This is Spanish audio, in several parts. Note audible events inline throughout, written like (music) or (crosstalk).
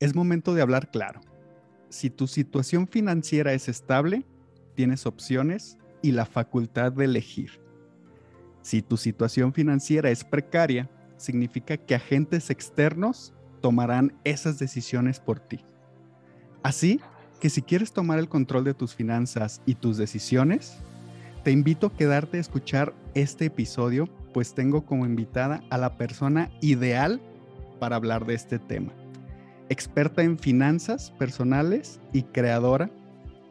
es momento de hablar claro. Si tu situación financiera es estable, tienes opciones y la facultad de elegir. Si tu situación financiera es precaria, significa que agentes externos tomarán esas decisiones por ti. Así que si quieres tomar el control de tus finanzas y tus decisiones, te invito a quedarte a escuchar este episodio, pues tengo como invitada a la persona ideal para hablar de este tema. Experta en finanzas personales y creadora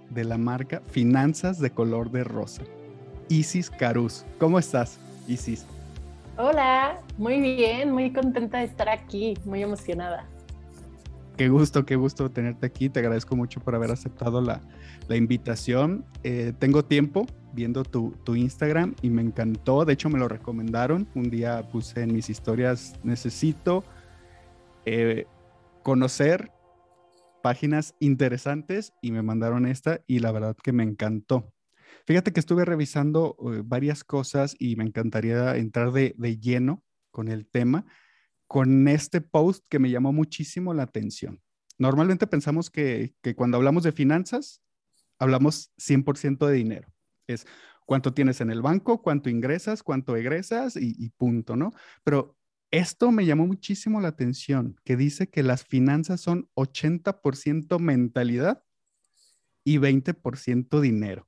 de la marca Finanzas de Color de Rosa. Isis Caruz. ¿Cómo estás, Isis? Hola, muy bien, muy contenta de estar aquí, muy emocionada. Qué gusto, qué gusto tenerte aquí. Te agradezco mucho por haber aceptado la, invitación. Eh, tengo tiempo viendo tu, tu, Instagram y me encantó. De hecho, me lo recomendaron. Un día puse en mis historias, necesito eh, conocer páginas interesantes y me mandaron esta y la verdad que me encantó. Fíjate que estuve revisando eh, varias cosas y me encantaría entrar de, lleno con el tema, con este post que me llamó muchísimo la atención. Normalmente pensamos que, cuando hablamos de finanzas, hablamos 100% de dinero. Es cuánto tienes en el banco, cuánto ingresas, cuánto egresas y, y punto, ¿no? Pero esto me llamó muchísimo la atención, que dice que las finanzas son 80% mentalidad y 20% dinero.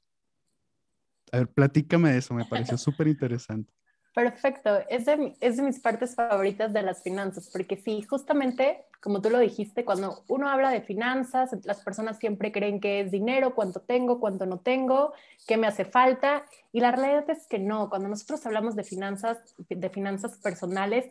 A ver, platícame de eso, me pareció (laughs) súper interesante. Perfecto, es de, es de mis partes favoritas de las finanzas, porque sí, justamente, como tú lo dijiste, cuando uno habla de finanzas, las personas siempre creen que es dinero, cuánto tengo, cuánto no tengo, qué me hace falta, y la realidad es que no, cuando nosotros hablamos de finanzas, de finanzas personales,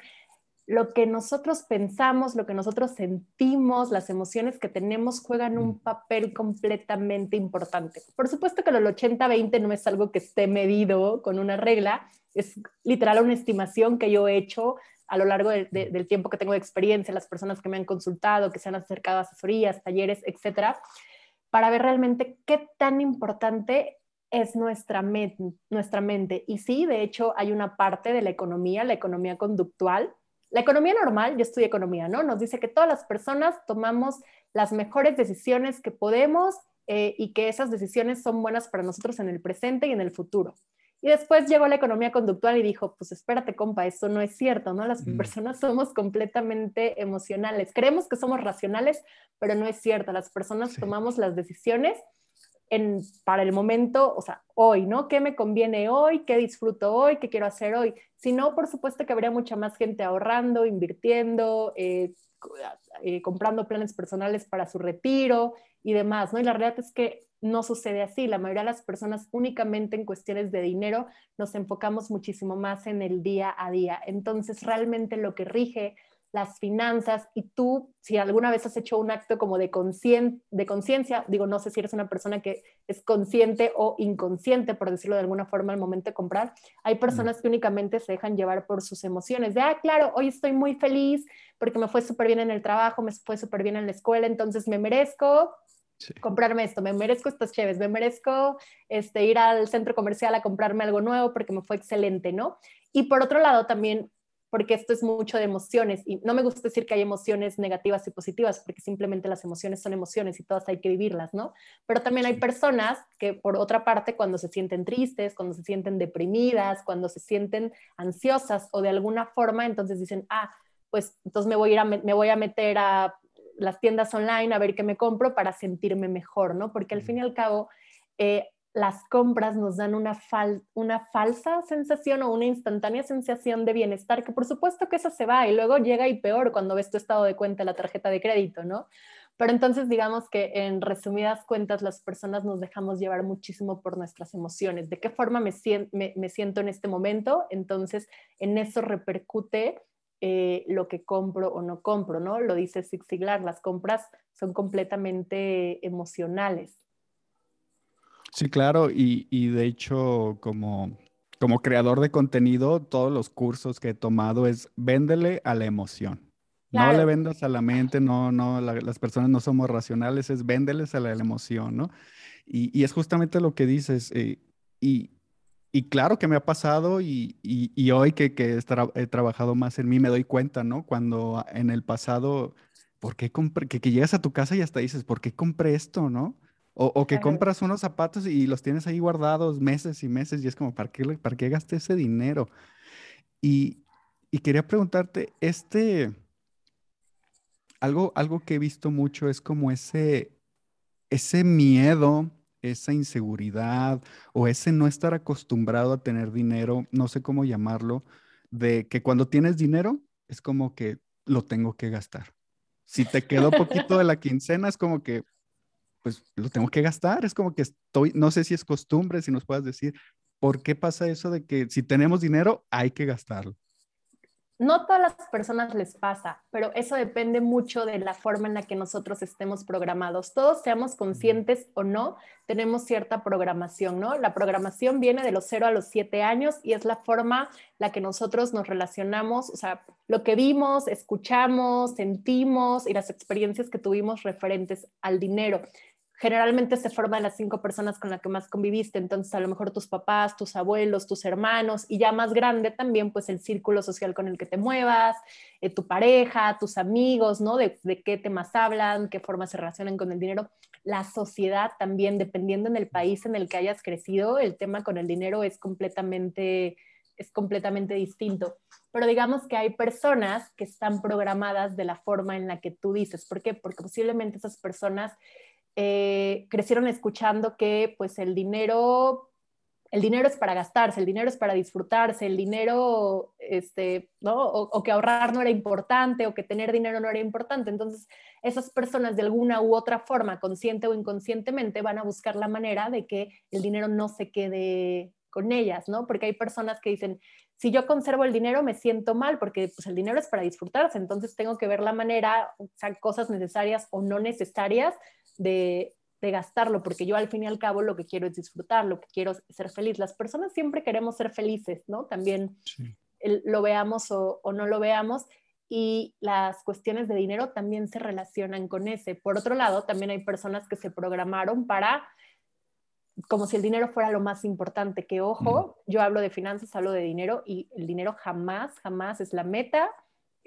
lo que nosotros pensamos, lo que nosotros sentimos, las emociones que tenemos juegan un papel completamente importante. Por supuesto que el 80-20 no es algo que esté medido con una regla, es literal una estimación que yo he hecho a lo largo del tiempo que tengo de experiencia, las personas que me han consultado, que se han acercado a asesorías, talleres, etcétera, para ver realmente qué tan importante es nuestra, nuestra mente. Y sí, de hecho, hay una parte de la economía, la economía conductual, la economía normal, yo estudio economía, ¿no? Nos dice que todas las personas tomamos las mejores decisiones que podemos eh, y que esas decisiones son buenas para nosotros en el presente y en el futuro. Y después llegó la economía conductual y dijo, pues espérate, compa, eso no es cierto, ¿no? Las mm. personas somos completamente emocionales. Creemos que somos racionales, pero no es cierto. Las personas tomamos las decisiones para el momento, o sea, hoy, ¿no? ¿Qué me conviene hoy? ¿Qué disfruto hoy? ¿Qué quiero hacer hoy? Si no, por supuesto que habría mucha más gente ahorrando, invirtiendo, eh, eh, comprando planes personales para su retiro y demás, ¿no? Y la realidad es que no sucede así. La mayoría de las personas únicamente en cuestiones de dinero nos enfocamos muchísimo más en el día a día. Entonces, realmente lo que rige las finanzas y tú, si alguna vez has hecho un acto como de conciencia, digo, no sé si eres una persona que es consciente o inconsciente, por decirlo de alguna forma, al momento de comprar, hay personas que únicamente se dejan llevar por sus emociones, de, ah, claro, hoy estoy muy feliz porque me fue súper bien en el trabajo, me fue súper bien en la escuela, entonces me merezco comprarme esto, me merezco estas cheves, me merezco este, ir al centro comercial a comprarme algo nuevo porque me fue excelente, ¿no? Y por otro lado, también porque esto es mucho de emociones y no me gusta decir que hay emociones negativas y positivas, porque simplemente las emociones son emociones y todas hay que vivirlas, ¿no? Pero también hay personas que por otra parte cuando se sienten tristes, cuando se sienten deprimidas, cuando se sienten ansiosas o de alguna forma, entonces dicen, ah, pues entonces me voy a, ir a, me voy a meter a las tiendas online a ver qué me compro para sentirme mejor, ¿no? Porque al fin y al cabo, eh, las compras nos dan una, falsa sensación o una instantánea sensación de bienestar, que por supuesto que eso se va y luego llega y peor cuando ves tu estado de cuenta la tarjeta de crédito, ¿no? Pero entonces digamos que en resumidas cuentas las personas nos dejamos llevar muchísimo por nuestras emociones, de qué forma me, me, siento en este momento, entonces en eso repercute eh, lo que compro o no compro, ¿no? Lo dice Zig Ziglar, las compras son completamente emocionales. Sí, claro, y, de hecho, como, como creador de contenido, todos los cursos que he tomado es véndele a la emoción. No le vendas a la mente, no, no, las personas no somos racionales, es véndeles a la, emoción, ¿no? Y, es justamente lo que dices, eh, y, claro que me ha pasado y, hoy que, que he, trabajado más en mí me doy cuenta, ¿no? Cuando en el pasado ¿por qué compré? Que, que llegas a tu casa y hasta dices, ¿por qué compré esto, no? O, que compras unos zapatos y los tienes ahí guardados meses y meses y es como, ¿para qué, para qué gasté ese dinero? Y, y quería preguntarte, este, algo, algo que he visto mucho es como ese, ese miedo, esa inseguridad o ese no estar acostumbrado a tener dinero, no sé cómo llamarlo, de que cuando tienes dinero es como que lo tengo que gastar. Si te quedó poquito de la quincena, es como que, pues lo tengo que gastar. Es como que estoy, no sé si es costumbre, si nos puedas decir, ¿por qué pasa eso de que si tenemos dinero hay que gastarlo? no todas las personas les pasa, pero eso depende mucho de la forma en la que nosotros estemos programados. Todos seamos conscientes o no, tenemos cierta programación, ¿no? La programación viene de los 0 a los 7 años y es la forma la que nosotros nos relacionamos, o sea, lo que vimos, escuchamos, sentimos y las experiencias que tuvimos referentes al dinero generalmente se forman las cinco personas con las que más conviviste, entonces a lo mejor tus papás, tus abuelos, tus hermanos y ya más grande también pues el círculo social con el que te muevas, eh, tu pareja, tus amigos, ¿no? De, de, qué temas hablan, qué formas se relacionan con el dinero. La sociedad también, dependiendo en el país en el que hayas crecido, el tema con el dinero es completamente, es completamente distinto. Pero digamos que hay personas que están programadas de la forma en la que tú dices. ¿Por qué? Porque posiblemente esas personas eh, crecieron escuchando que pues el dinero, el dinero es para gastarse, el dinero es para disfrutarse, el dinero, este, ¿no? O, que ahorrar no era importante o que tener dinero no era importante. Entonces, esas personas de alguna u otra forma, consciente o inconscientemente, van a buscar la manera de que el dinero no se quede con ellas, ¿no? Porque hay personas que dicen, si yo conservo el dinero me siento mal porque pues el dinero es para disfrutarse, entonces tengo que ver la manera, o sea, cosas necesarias o no necesarias de, gastarlo, porque yo al fin y al cabo lo que quiero es disfrutar, lo que quiero es ser feliz. Las personas siempre queremos ser felices, ¿no? También lo veamos o, no lo veamos. Y las cuestiones de dinero también se relacionan con ese. Por otro lado, también hay personas que se programaron para como si el dinero fuera lo más importante, que ojo, yo hablo de finanzas, hablo de dinero y el dinero jamás, jamás es la meta,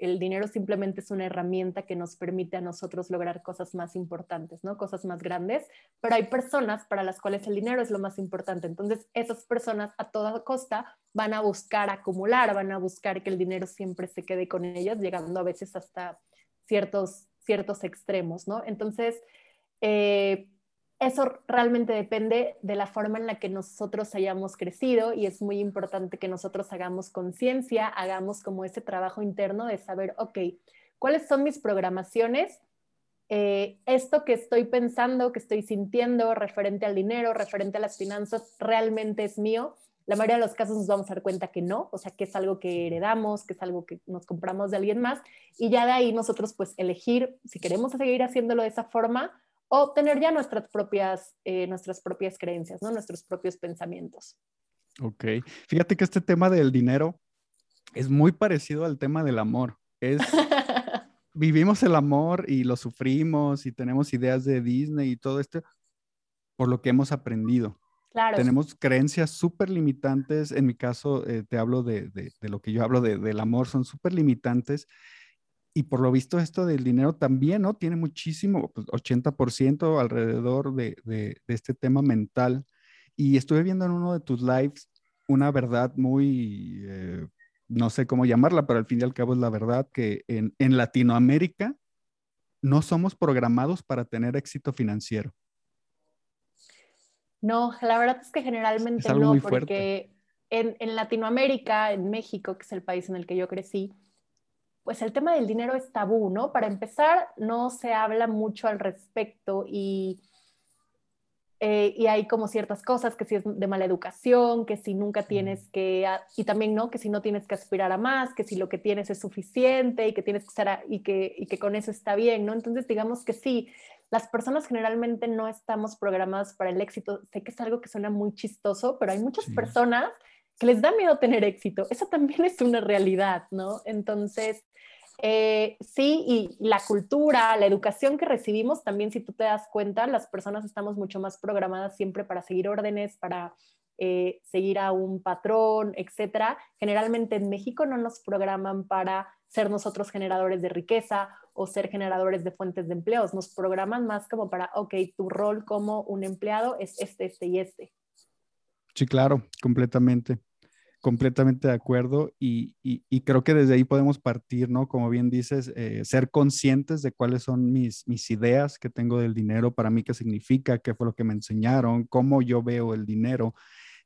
el dinero simplemente es una herramienta que nos permite a nosotros lograr cosas más importantes, ¿no? Cosas más grandes, pero hay personas para las cuales el dinero es lo más importante. Entonces, esas personas a toda costa van a buscar acumular, van a buscar que el dinero siempre se quede con ellas, llegando a veces hasta ciertos, ciertos extremos, ¿no? Entonces, eh, eso realmente depende de la forma en la que nosotros hayamos crecido y es muy importante que nosotros hagamos conciencia, hagamos como ese trabajo interno de saber, ok, ¿cuáles son mis programaciones? Eh, esto que estoy pensando, que estoy sintiendo referente al dinero, referente a las finanzas, realmente es mío. La mayoría de los casos nos vamos a dar cuenta que no, o sea, que es algo que heredamos, que es algo que nos compramos de alguien más y ya de ahí nosotros pues elegir si queremos seguir haciéndolo de esa forma o tener ya nuestras propias, eh, nuestras propias creencias, ¿no? nuestros propios pensamientos. Ok, fíjate que este tema del dinero es muy parecido al tema del amor. Es, (laughs) vivimos el amor y lo sufrimos y tenemos ideas de Disney y todo esto por lo que hemos aprendido. Claro. Tenemos creencias súper limitantes. En mi caso, eh, te hablo de, de, de, lo que yo hablo de, del amor, son súper limitantes y por lo visto esto del dinero también, ¿no? Tiene muchísimo, pues 80% alrededor de, de, este tema mental. Y estuve viendo en uno de tus lives una verdad muy, eh, no sé cómo llamarla, pero al fin y al cabo es la verdad que en, en Latinoamérica no somos programados para tener éxito financiero. No, la verdad es que generalmente no, porque en, en Latinoamérica, en México, que es el país en el que yo crecí, pues el tema del dinero es tabú, ¿no? Para empezar, no se habla mucho al respecto y, eh, y hay como ciertas cosas que si es de mala educación, que si nunca tienes que, y también, ¿no? Que si no tienes que aspirar a más, que si lo que tienes es suficiente y que tienes que estar, y que, y que con eso está bien, ¿no? Entonces, digamos que sí, las personas generalmente no estamos programadas para el éxito. Sé que es algo que suena muy chistoso, pero hay muchas personas que les da miedo tener éxito. Eso también es una realidad, ¿no? Entonces, eh, sí, y la cultura, la educación que recibimos, también si tú te das cuenta, las personas estamos mucho más programadas siempre para seguir órdenes, para eh, seguir a un patrón, etcétera. Generalmente en México no nos programan para ser nosotros generadores de riqueza o ser generadores de fuentes de empleos. Nos programan más como para, ok, tu rol como un empleado es este, este y este. Sí, claro, completamente completamente de acuerdo y, creo que desde ahí podemos partir, ¿no? Como bien dices, eh, ser conscientes de cuáles son mis, mis ideas que tengo del dinero, para mí qué significa, qué fue lo que me enseñaron, cómo yo veo el dinero.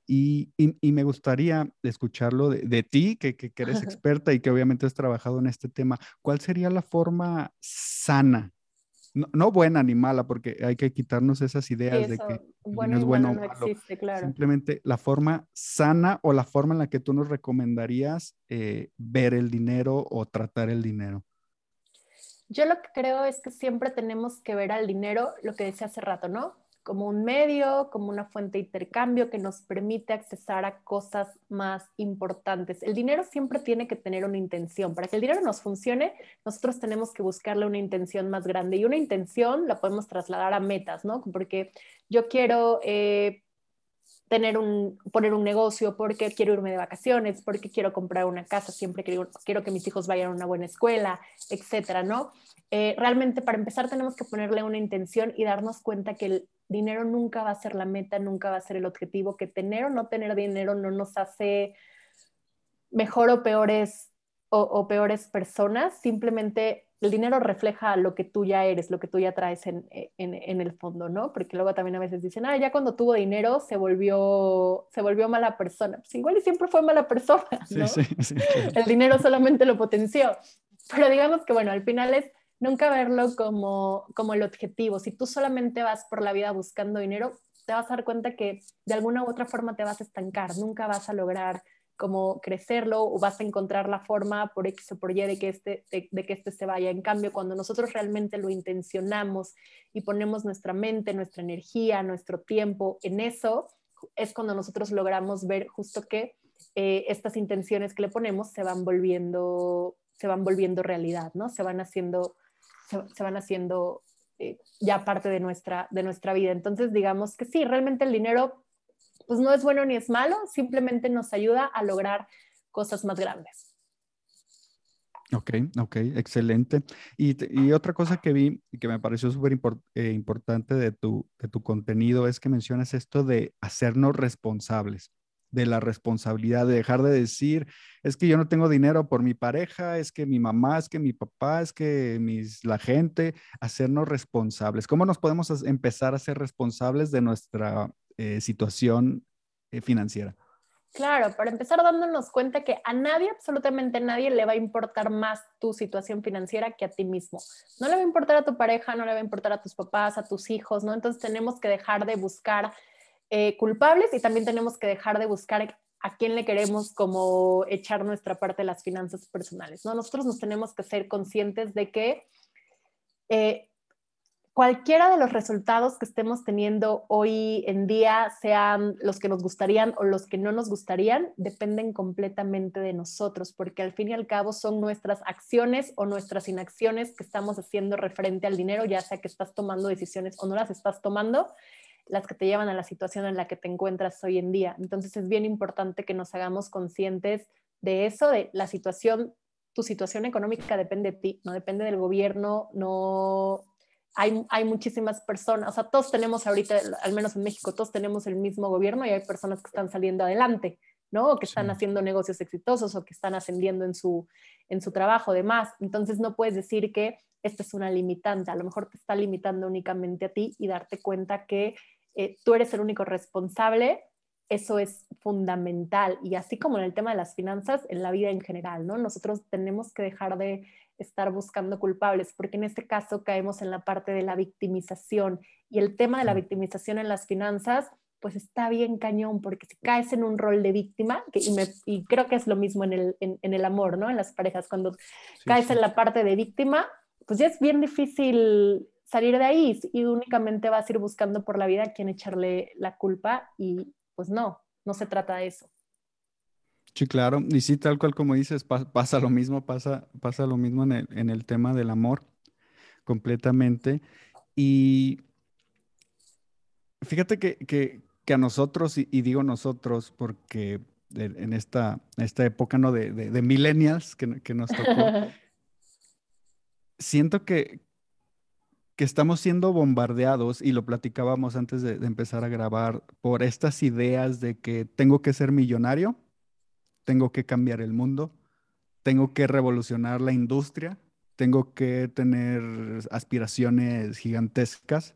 Y, me gustaría escucharlo de, ti, que, que, eres (laughs) experta y que obviamente has trabajado en este tema. ¿Cuál sería la forma sana no, buena ni mala, porque hay que quitarnos esas ideas de que bueno es bueno o malo. Existe, claro. Simplemente la forma sana o la forma en la que tú nos recomendarías eh, ver el dinero o tratar el dinero. Yo lo que creo es que siempre tenemos que ver al dinero, lo que decía hace rato, ¿no? Como un medio, como una fuente de intercambio que nos permite accesar a cosas más importantes. El dinero siempre tiene que tener una intención. Para que el dinero nos funcione, nosotros tenemos que buscarle una intención más grande y una intención la podemos trasladar a metas, ¿no? Porque yo quiero eh, tener un, poner un negocio, porque quiero irme de vacaciones, porque quiero comprar una casa, siempre quiero, quiero que mis hijos vayan a una buena escuela, etcétera, ¿no? Eh, realmente para empezar tenemos que ponerle una intención y darnos cuenta que el dinero nunca va a ser la meta, nunca va a ser el objetivo, que tener o no tener dinero no nos hace mejor o peores o, peores personas, simplemente el dinero refleja lo que tú ya eres, lo que tú ya traes en, el fondo, ¿no? Porque luego también a veces dicen, ah, ya cuando tuvo dinero se volvió, se volvió mala persona. Pues igual y siempre fue mala persona, (laughs) ¿no? El dinero solamente lo potenció. Pero digamos que, bueno, al final es nunca verlo como, como el objetivo. Si tú solamente vas por la vida buscando dinero, te vas a dar cuenta que de alguna u otra forma te vas a estancar, nunca vas a lograr como crecerlo o vas a encontrar la forma por X o por Y de que, este, de, que este se vaya. En cambio, cuando nosotros realmente lo intencionamos y ponemos nuestra mente, nuestra energía, nuestro tiempo en eso, es cuando nosotros logramos ver justo que eh, estas intenciones que le ponemos se van volviendo, se van volviendo realidad, ¿no? Se van haciendo se, van haciendo eh, ya parte de nuestra, de nuestra vida. Entonces, digamos que sí, realmente el dinero pues no es bueno ni es malo, simplemente nos ayuda a lograr cosas más grandes. Ok, ok, excelente. Y, otra cosa que vi y que me pareció súper eh, importante de tu, de tu contenido es que mencionas esto de hacernos responsables de la responsabilidad, de dejar de decir, es que yo no tengo dinero por mi pareja, es que mi mamá, es que mi papá, es que mis, la gente, hacernos responsables. ¿Cómo nos podemos empezar a ser responsables de nuestra eh, situación eh, financiera? Claro, para empezar dándonos cuenta que a nadie, absolutamente nadie, le va a importar más tu situación financiera que a ti mismo. No le va a importar a tu pareja, no le va a importar a tus papás, a tus hijos, ¿no? Entonces tenemos que dejar de buscar eh, culpables y también tenemos que dejar de buscar a quién le queremos como echar nuestra parte de las finanzas personales. ¿no? Nosotros nos tenemos que ser conscientes de que eh, cualquiera de los resultados que estemos teniendo hoy en día, sean los que nos gustarían o los que no nos gustarían, dependen completamente de nosotros, porque al fin y al cabo son nuestras acciones o nuestras inacciones que estamos haciendo referente al dinero, ya sea que estás tomando decisiones o no las estás tomando, las que te llevan a la situación en la que te encuentras hoy en día. Entonces es bien importante que nos hagamos conscientes de eso, de la situación, tu situación económica depende de ti, no depende del gobierno, no hay, hay muchísimas personas, o sea, todos tenemos ahorita, al menos en México, todos tenemos el mismo gobierno y hay personas que están saliendo adelante. ¿no? O que están haciendo negocios exitosos o que están ascendiendo en su, en su trabajo, demás. Entonces no puedes decir que esta es una limitante, a lo mejor te está limitando únicamente a ti y darte cuenta que eh, tú eres el único responsable, eso es fundamental. Y así como en el tema de las finanzas, en la vida en general, ¿no? Nosotros tenemos que dejar de estar buscando culpables, porque en este caso caemos en la parte de la victimización. Y el tema de la victimización en las finanzas, pues está bien cañón, porque si caes en un rol de víctima, que, y, creo que es lo mismo en el, en, el amor, ¿no? En las parejas, cuando caes en la parte de víctima, pues ya es bien difícil salir de ahí y únicamente vas a ir buscando por la vida a quién echarle la culpa y pues no, no se trata de eso. Sí, claro. Y sí, tal cual como dices, pasa lo mismo, pasa, pasa lo mismo en el, tema del amor, completamente. Y fíjate que, a nosotros, y, digo nosotros porque en esta, esta época ¿no? de, de, millennials que, que, nos tocó, (laughs) siento que, que estamos siendo bombardeados, y lo platicábamos antes de, de, empezar a grabar, por estas ideas de que tengo que ser millonario, tengo que cambiar el mundo, tengo que revolucionar la industria, tengo que tener aspiraciones gigantescas.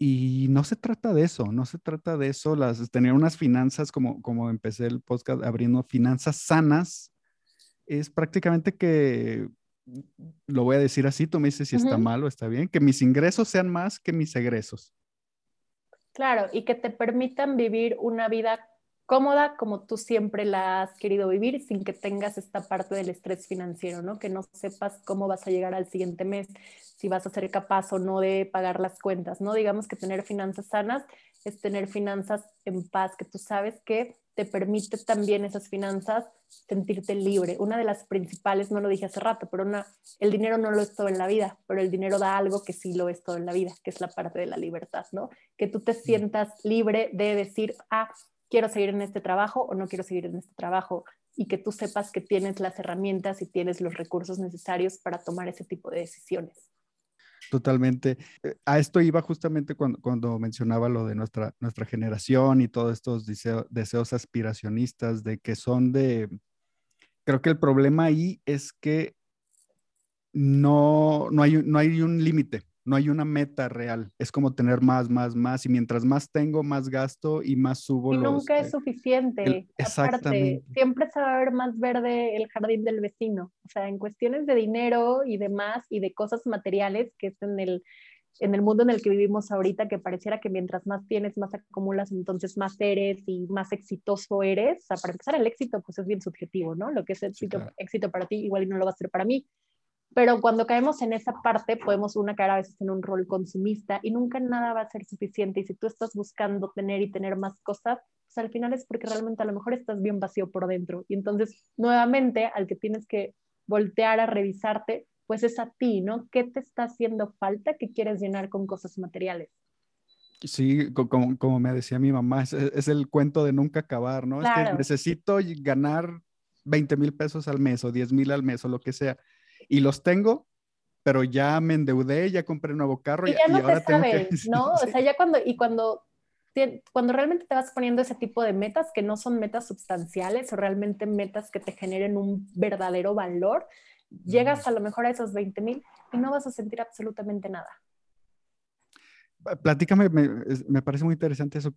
Y no se trata de eso, no se trata de eso, las, tener unas finanzas, como, como empecé el podcast abriendo finanzas sanas, es prácticamente que, lo voy a decir así, tú me dices si está mal o está bien, que mis ingresos sean más que mis egresos. Claro, y que te permitan vivir una vida cómoda como tú siempre la has querido vivir sin que tengas esta parte del estrés financiero, ¿no? Que no sepas cómo vas a llegar al siguiente mes, si vas a ser capaz o no de pagar las cuentas, ¿no? Digamos que tener finanzas sanas es tener finanzas en paz, que tú sabes que te permite también esas finanzas sentirte libre. Una de las principales, no lo dije hace rato, pero una, el dinero no lo es todo en la vida, pero el dinero da algo que sí lo es todo en la vida, que es la parte de la libertad, ¿no? Que tú te sientas libre de decir, ah, quiero seguir en este trabajo o no quiero seguir en este trabajo y que tú sepas que tienes las herramientas y tienes los recursos necesarios para tomar ese tipo de decisiones. Totalmente. Eh, a esto iba justamente cuando, cuando mencionaba lo de nuestra, nuestra generación y todos estos deseos aspiracionistas de que son de... Creo que el problema ahí es que no, no, hay, no hay un límite no hay una meta real. Es como tener más, más, más. Y mientras más tengo, más gasto y más subo. Y nunca es suficiente. exactamente. siempre se va a ver más verde el jardín del vecino. O sea, en cuestiones de dinero y demás y de cosas materiales, que es en el, en el mundo en el que vivimos ahorita, que pareciera que mientras más tienes, más acumulas, entonces más eres y más exitoso eres. O sea, para empezar, el éxito pues es bien subjetivo, ¿no? Lo que es éxito, éxito para ti igual y no lo va a ser para mí. Pero cuando caemos en esa parte, podemos una caer a veces en un rol consumista y nunca nada va a ser suficiente. Y si tú estás buscando tener y tener más cosas, pues al final es porque realmente a lo mejor estás bien vacío por dentro. Y entonces, nuevamente, al que tienes que voltear a revisarte, pues es a ti, ¿no? ¿Qué te está haciendo falta que quieres llenar con cosas materiales? Sí, como, como me decía mi mamá, es, es, el cuento de nunca acabar, ¿no? Es que necesito ganar 20 mil pesos al mes o 10 mil al mes o lo que sea y los tengo, pero ya me endeudé, ya compré un nuevo carro y, ya no ahora te sabes, (laughs) ¿no? O sea, ya cuando, y cuando, cuando realmente te vas poniendo ese tipo de metas que no son metas sustanciales o realmente metas que te generen un verdadero valor, llegas a lo mejor a esos 20 mil y no vas a sentir absolutamente nada. Platícame, me, me parece muy interesante eso.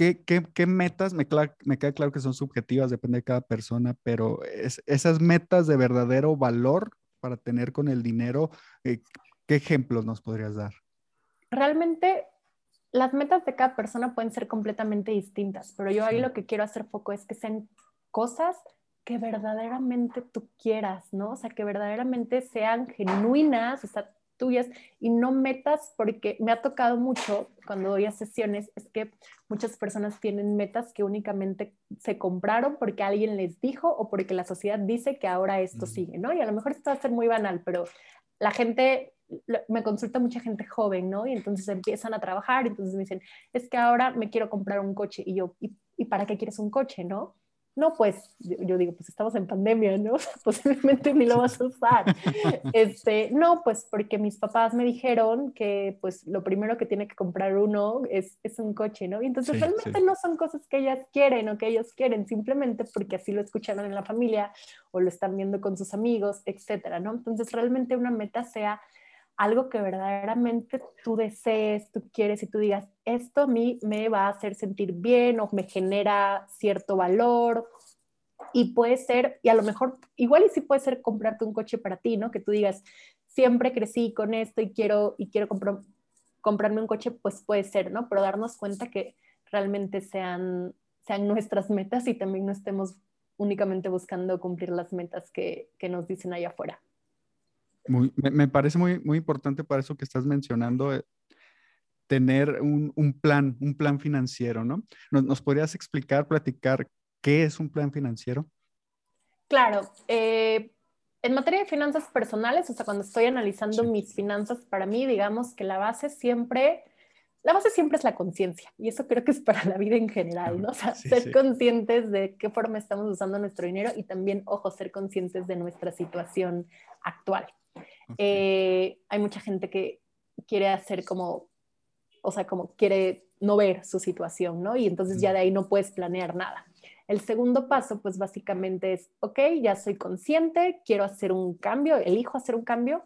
¿Qué, qué, qué metas? Me, me, queda claro que son subjetivas, depende de cada persona, pero es, esas metas de verdadero valor, para tener con el dinero? Eh, ¿Qué ejemplos nos podrías dar? Realmente las metas de cada persona pueden ser completamente distintas, pero yo ahí lo que quiero hacer foco es que sean cosas que verdaderamente tú quieras, ¿no? O sea, que verdaderamente sean genuinas, o sea, tuyas y no metas, porque me ha tocado mucho cuando doy a sesiones, es que muchas personas tienen metas que únicamente se compraron porque alguien les dijo o porque la sociedad dice que ahora esto sigue, ¿no? Y a lo mejor esto va a ser muy banal, pero la gente, me consulta mucha gente joven, ¿no? Y entonces empiezan a trabajar, entonces me dicen, es que ahora me quiero comprar un coche. Y yo, ¿y, ¿y para qué quieres un coche, no? No, pues yo, digo, pues estamos en pandemia, ¿no? (laughs) Posiblemente ni lo vas a usar. (laughs) Este, no, pues porque mis papás me dijeron que pues lo primero que tiene que comprar uno es, es un coche, ¿no? Y entonces realmente no son cosas que ellas quieren o que ellos quieren, simplemente porque así lo escucharon en la familia o lo están viendo con sus amigos, etcétera, ¿no? Entonces realmente una meta sea algo que verdaderamente tú desees, tú quieres y tú digas, esto a mí me va a hacer sentir bien o me genera cierto valor. Y puede ser, y a lo mejor, igual y sí puede ser comprarte un coche para ti, ¿no? Que tú digas, siempre crecí con esto y quiero, y quiero comprar, comprarme un coche, pues puede ser, ¿no? Pero darnos cuenta que realmente sean, sean nuestras metas y también no estemos únicamente buscando cumplir las metas que, que nos dicen allá afuera me, parece muy, muy importante para eso que estás mencionando, eh, tener un, plan, un plan financiero, ¿no? ¿Nos, podrías explicar, platicar qué es un plan financiero? Claro. Eh, en materia de finanzas personales, o sea, cuando estoy analizando mis finanzas para mí, digamos que la base siempre la base siempre es la conciencia y eso creo que es para la vida en general, ¿no? O sea, ser conscientes de qué forma estamos usando nuestro dinero y también, ojo, ser conscientes de nuestra situación actual. Eh, hay mucha gente que quiere hacer como, o sea, como quiere no ver su situación, ¿no? Y entonces ya de ahí no puedes planear nada. El segundo paso, pues básicamente es, ok, ya soy consciente, quiero hacer un cambio, elijo hacer un cambio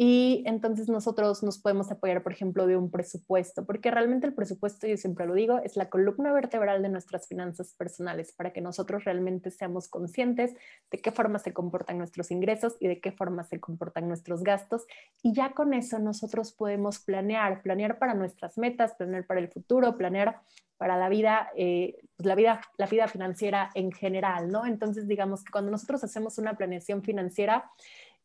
y entonces nosotros nos podemos apoyar, por ejemplo, de un presupuesto, porque realmente el presupuesto, yo siempre lo digo, es la columna vertebral de nuestras finanzas personales, para que nosotros realmente seamos conscientes de qué forma se comportan nuestros ingresos y de qué forma se comportan nuestros gastos. Y ya con eso nosotros podemos planear, planear para nuestras metas, planear para el futuro, planear para la vida, eh, pues la vida, la vida financiera en general, ¿no? Entonces, digamos que cuando nosotros hacemos una planeación financiera,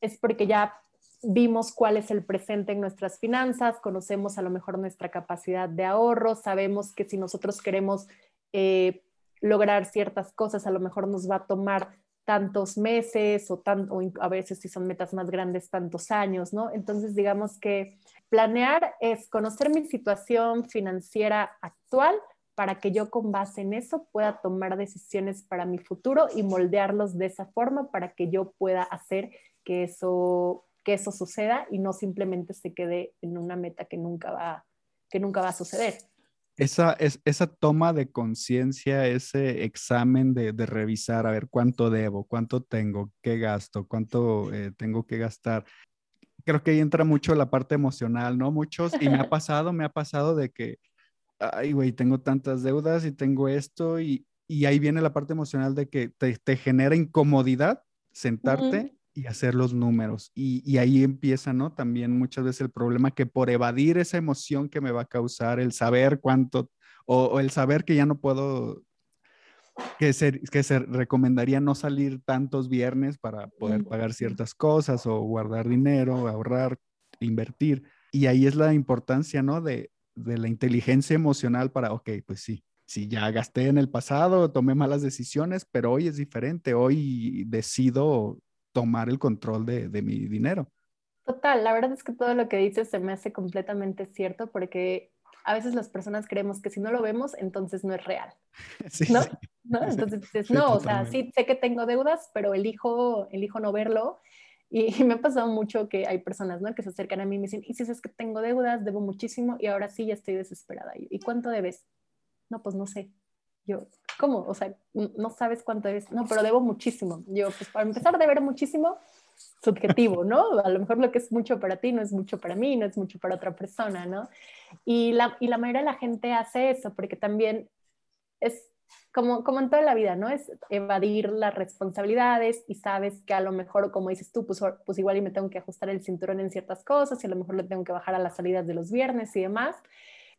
es porque ya vimos cuál es el presente en nuestras finanzas, conocemos a lo mejor nuestra capacidad de ahorro, sabemos que si nosotros queremos eh, lograr ciertas cosas, a lo mejor nos va a tomar tantos meses o, tanto, a veces si son metas más grandes, tantos años, ¿no? Entonces, digamos que planear es conocer mi situación financiera actual para que yo con base en eso pueda tomar decisiones para mi futuro y moldearlos de esa forma para que yo pueda hacer que eso que eso suceda y no simplemente se quede en una meta que nunca va, que nunca va a suceder. Esa, es, esa toma de conciencia, ese examen de, revisar, a ver cuánto debo, cuánto tengo, qué gasto, cuánto eh, tengo que gastar. Creo que ahí entra mucho la parte emocional, ¿no? Muchos, y me ha (laughs) pasado, me ha pasado de que, ay, güey, tengo tantas deudas y tengo esto, y, ahí viene la parte emocional de que te, genera incomodidad sentarte y hacer los números. Y, ahí empieza, ¿no? También muchas veces el problema que por evadir esa emoción que me va a causar el saber cuánto, o, el saber que ya no puedo, que se, que se recomendaría no salir tantos viernes para poder pagar ciertas cosas o guardar dinero, ahorrar, invertir. Y ahí es la importancia, ¿no? De, de la inteligencia emocional para, ok, pues sí, si ya gasté en el pasado, tomé malas decisiones, pero hoy es diferente, hoy decido tomar el control de, de, mi dinero. Total, la verdad es que todo lo que dices se me hace completamente cierto porque a veces las personas creemos que si no lo vemos, entonces no es real. (laughs) Sí, ¿no? (laughs) ¿no? Entonces dices, no, o sea, sí sé que tengo deudas, pero elijo, elijo no verlo. Y, (laughs) me ha pasado mucho que hay personas ¿no? que se acercan a mí y me dicen, y si es que tengo deudas, debo muchísimo y ahora sí ya estoy desesperada. ¿Y cuánto debes? No, pues no sé. Yo, ¿cómo? O sea, no sabes cuánto es. No, pero debo muchísimo. Yo, pues para empezar, deber muchísimo, subjetivo, ¿no? A lo mejor lo que es mucho para ti no es mucho para mí, no es mucho para otra persona, ¿no? Y la, y la mayoría de la gente hace eso porque también es como, como en toda la vida, ¿no? Es evadir las responsabilidades y sabes que a lo mejor, como dices tú, pues, pues igual y me tengo que ajustar el cinturón en ciertas cosas y a lo mejor le tengo que bajar a las salidas de los viernes y demás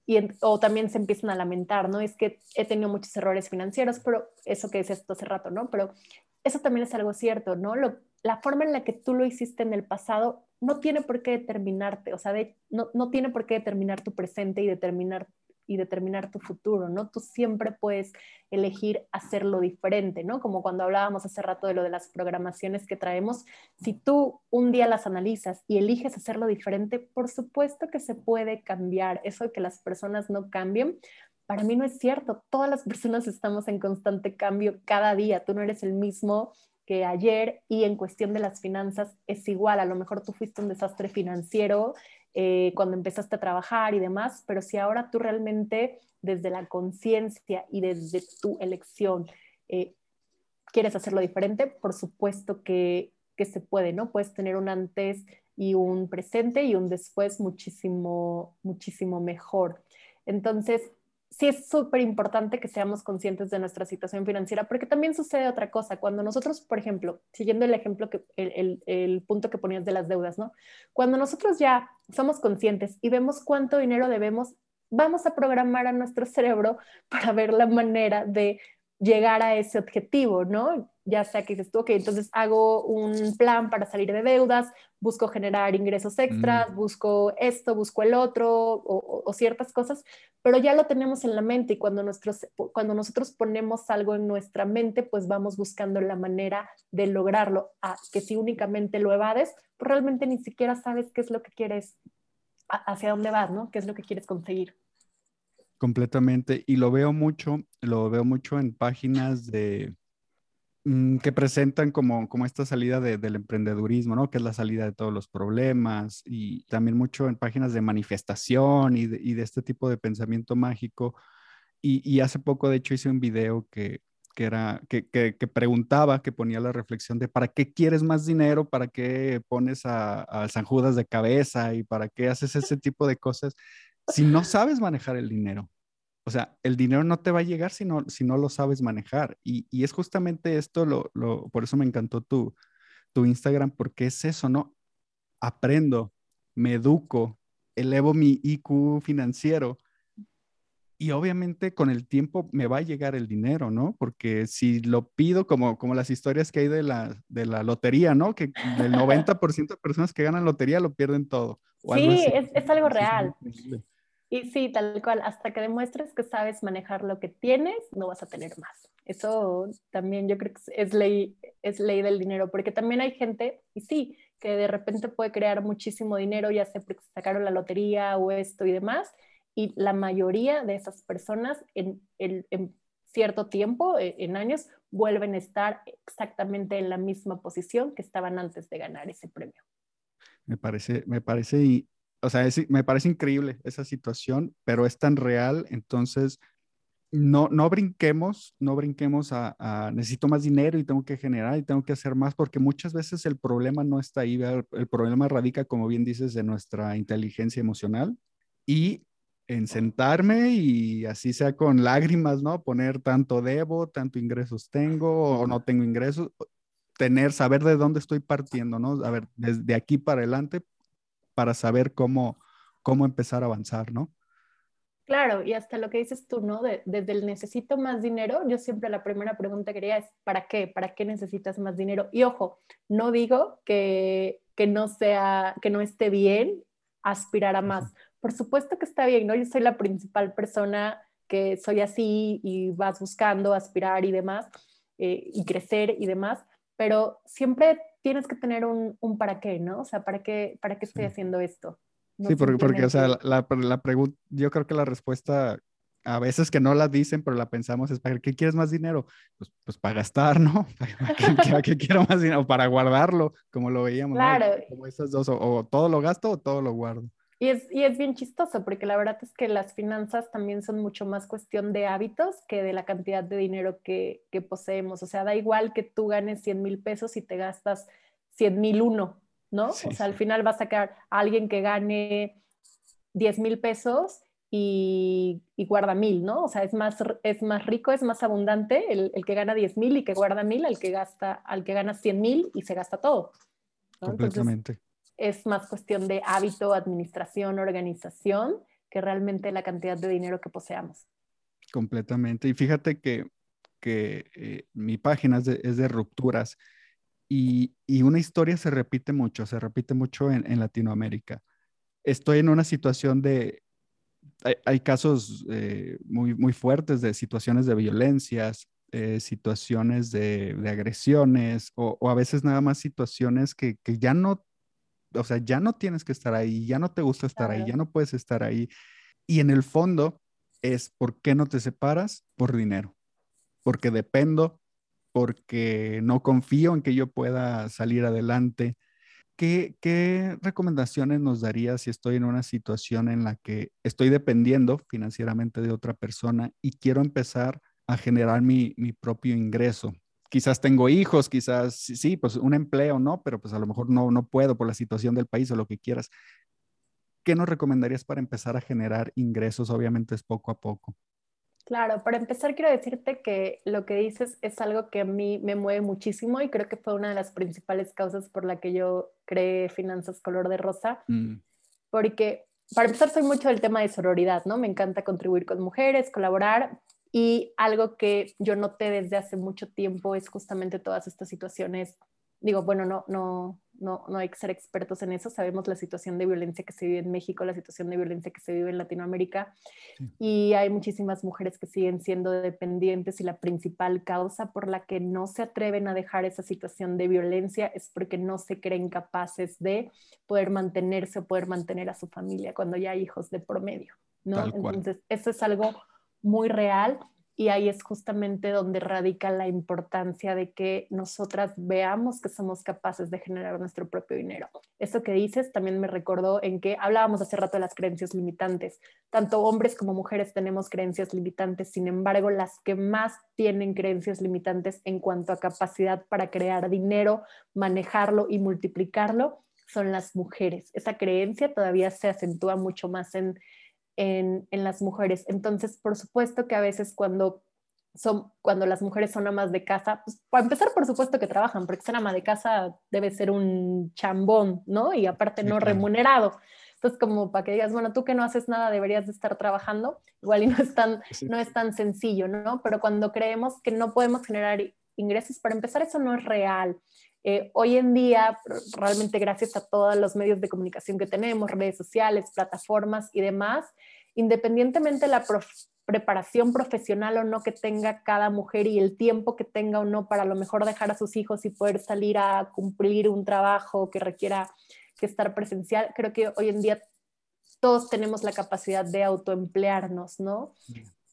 y o también se empiezan a lamentar, ¿no? Es que he tenido muchos errores financieros, pero eso que decías hace rato, ¿no? Pero eso también es algo cierto, ¿no? la forma en la que tú lo hiciste en el pasado no tiene por qué determinarte, o sea, no, no tiene por qué determinar tu presente y determinar y determinar tu futuro, ¿no? Tú siempre puedes elegir hacerlo diferente, ¿no? Como cuando hablábamos hace rato de lo de las programaciones que traemos, si tú un día las analizas y eliges hacerlo diferente, por supuesto que se puede cambiar. Eso de que las personas no cambien, para mí no es cierto. Todas las personas estamos en constante cambio cada día. Tú no eres el mismo que ayer y en cuestión de las finanzas es igual. A lo mejor tú fuiste un desastre financiero eh, cuando empezaste a trabajar y demás, pero si ahora tú realmente desde la conciencia y desde tu elección eh, quieres hacerlo diferente, por supuesto que, que se puede, ¿no? Puedes tener un antes y un presente y un después muchísimo, muchísimo mejor. Entonces, sí es súper importante que seamos conscientes de nuestra situación financiera, porque también sucede otra cosa. Cuando nosotros, por ejemplo, siguiendo el ejemplo, que, el, el, punto que ponías de las deudas, ¿no? Cuando nosotros ya somos conscientes y vemos cuánto dinero debemos, vamos a programar a nuestro cerebro (laughs) para ver la manera de llegar a ese objetivo, ¿no? Ya sea que dices tú, ok, entonces hago un plan para salir de deudas, busco generar ingresos extras, mm. busco esto, busco el otro o, ciertas cosas, pero ya lo tenemos en la mente y cuando, nuestros, cuando nosotros ponemos algo en nuestra mente, pues vamos buscando la manera de lograrlo, a que si únicamente lo evades, pues realmente ni siquiera sabes qué es lo que quieres, hacia dónde vas, ¿no? ¿Qué es lo que quieres conseguir? Completamente. Y lo veo mucho, lo veo mucho en páginas de mm, que presentan como, como esta salida del emprendedurismo, ¿no? Que es la salida de todos los problemas y también mucho en páginas de manifestación y de, de este tipo de pensamiento mágico. Y, hace poco, de hecho, hice un video que, que era, que, que, preguntaba, que ponía la reflexión de ¿para qué quieres más dinero? ¿Para qué pones a, a San Judas de cabeza? ¿Y para qué haces ese tipo de cosas? Si no sabes manejar el dinero, o sea, el dinero no te va a llegar si no, si no lo sabes manejar. Y, y es justamente esto, lo, lo, por eso me encantó tu, tu Instagram, porque es eso, ¿no? Aprendo, me educo, elevo mi IQ financiero y obviamente con el tiempo me va a llegar el dinero, ¿no? Porque si lo pido como, como las historias que hay de la, de la lotería, ¿no? Que el 90% (laughs) de personas que ganan lotería lo pierden todo. sí, es, es, algo real. Y sí, tal cual, hasta que demuestres que sabes manejar lo que tienes, no vas a tener más. Eso también yo creo que es ley, es ley del dinero, porque también hay gente, y sí, que de repente puede crear muchísimo dinero, ya sea porque sacaron la lotería o esto y demás, y la mayoría de esas personas en, en, en cierto tiempo, e, en años, vuelven a estar exactamente en la misma posición que estaban antes de ganar ese premio. Me parece, me parece o sea, me parece increíble esa situación, pero es tan real, entonces no, no brinquemos, no brinquemos a, necesito más dinero y tengo que generar y tengo que hacer más, porque muchas veces el problema no está ahí, el, el problema radica, como bien dices, en nuestra inteligencia emocional y en sentarme y así sea con lágrimas, ¿no? Poner tanto debo, tanto ingresos tengo o no tengo ingresos, tener, saber de dónde estoy partiendo, ¿no? A ver, desde aquí para adelante, para saber cómo, cómo empezar a avanzar, ¿no? Claro, y hasta lo que dices tú, ¿no? desde el necesito más dinero, yo siempre la primera pregunta que haría es, ¿para qué? ¿Para qué necesitas más dinero? Y ojo, no digo que, que no sea, que no esté bien aspirar a más. Por supuesto que está bien, ¿no? Yo soy la principal persona que soy así y vas buscando aspirar y demás, eh, y crecer y demás, pero siempre tienes que tener un, un, para qué, ¿no? O sea, ¿para qué, para qué estoy haciendo esto? No sí, porque, porque, o sea, la, la pregunta, yo creo que la respuesta a veces que no la dicen, pero la pensamos es, ¿para qué quieres más dinero? Pues, pues para gastar, ¿no? (laughs) ¿Para (laughs) qué, quiero más dinero? Para guardarlo, como lo veíamos. Claro. ¿no? Como esas dos, o, o, todo lo gasto o todo lo guardo. Y es, y es bien chistoso, porque la verdad es que las finanzas también son mucho más cuestión de hábitos que de la cantidad de dinero que, que poseemos. O sea, da igual que tú ganes 100 mil pesos y te gastas 100 mil uno, ¿no? Sí, o sea, al final vas a sacar a alguien que gane 10 mil pesos y, y, guarda mil, ¿no? O sea, es más, es más rico, es más abundante el, el que gana 10 mil y que guarda mil al que, gasta, al que gana 100 mil y se gasta todo. ¿no? Completamente. Es más cuestión de hábito, administración, organización, que realmente la cantidad de dinero que poseamos. Completamente. Y fíjate que, que eh, mi página es de, es de rupturas y, y, una historia se repite mucho, se repite mucho en, en Latinoamérica. Estoy en una situación de, hay, hay casos eh, muy, muy fuertes de situaciones de violencias, eh, situaciones de, de agresiones o, o, a veces nada más situaciones que, que ya no o sea, ya no tienes que estar ahí, ya no te gusta estar claro. ahí, ya no puedes estar ahí. Y en el fondo es, ¿por qué no te separas? Por dinero. Porque dependo, porque no confío en que yo pueda salir adelante. ¿Qué, ¿Qué, recomendaciones nos darías si estoy en una situación en la que estoy dependiendo financieramente de otra persona y quiero empezar a generar mi, mi propio ingreso? Quizás tengo hijos, quizás sí, pues un empleo, ¿no? Pero pues a lo mejor no, no puedo por la situación del país o lo que quieras. ¿Qué nos recomendarías para empezar a generar ingresos? Obviamente es poco a poco. Claro, para empezar quiero decirte que lo que dices es algo que a mí me mueve muchísimo y creo que fue una de las principales causas por la que yo creé Finanzas Color de Rosa, mm. porque para empezar soy mucho del tema de sororidad, ¿no? Me encanta contribuir con mujeres, colaborar, y algo que yo noté desde hace mucho tiempo es justamente todas estas situaciones. Digo, bueno, no, no, no, no hay que ser expertos en eso. Sabemos la situación de violencia que se vive en México, la situación de violencia que se vive en Latinoamérica. Sí. Y hay muchísimas mujeres que siguen siendo dependientes y la principal causa por la que no se atreven a dejar esa situación de violencia es porque no se creen capaces de poder mantenerse o poder mantener a su familia cuando ya hay hijos de promedio. ¿no? Entonces, eso es algo muy real y ahí es justamente donde radica la importancia de que nosotras veamos que somos capaces de generar nuestro propio dinero. Eso que dices también me recordó en que hablábamos hace rato de las creencias limitantes. Tanto hombres como mujeres tenemos creencias limitantes, sin embargo, las que más tienen creencias limitantes en cuanto a capacidad para crear dinero, manejarlo y multiplicarlo son las mujeres. Esa creencia todavía se acentúa mucho más en en, las mujeres. Entonces, por supuesto que a veces cuando son, cuando las mujeres son amas de casa, pues para empezar, por supuesto que trabajan, porque ser ama de casa debe ser un chambón, ¿no? Y aparte no remunerado. Entonces, como para que digas, bueno, tú que no haces nada deberías de estar trabajando, igual y no es tan, no es tan sencillo, ¿no? Pero cuando creemos que no podemos generar ingresos, para empezar, eso no es real. Eh, hoy en día, realmente gracias a todos los medios de comunicación que tenemos, redes sociales, plataformas y demás, independientemente de la preparación profesional o no que tenga cada mujer y el tiempo que tenga o no para a lo mejor dejar a sus hijos y poder salir a cumplir un trabajo que requiera que estar presencial, creo que hoy en día todos tenemos la capacidad de autoemplearnos, ¿no?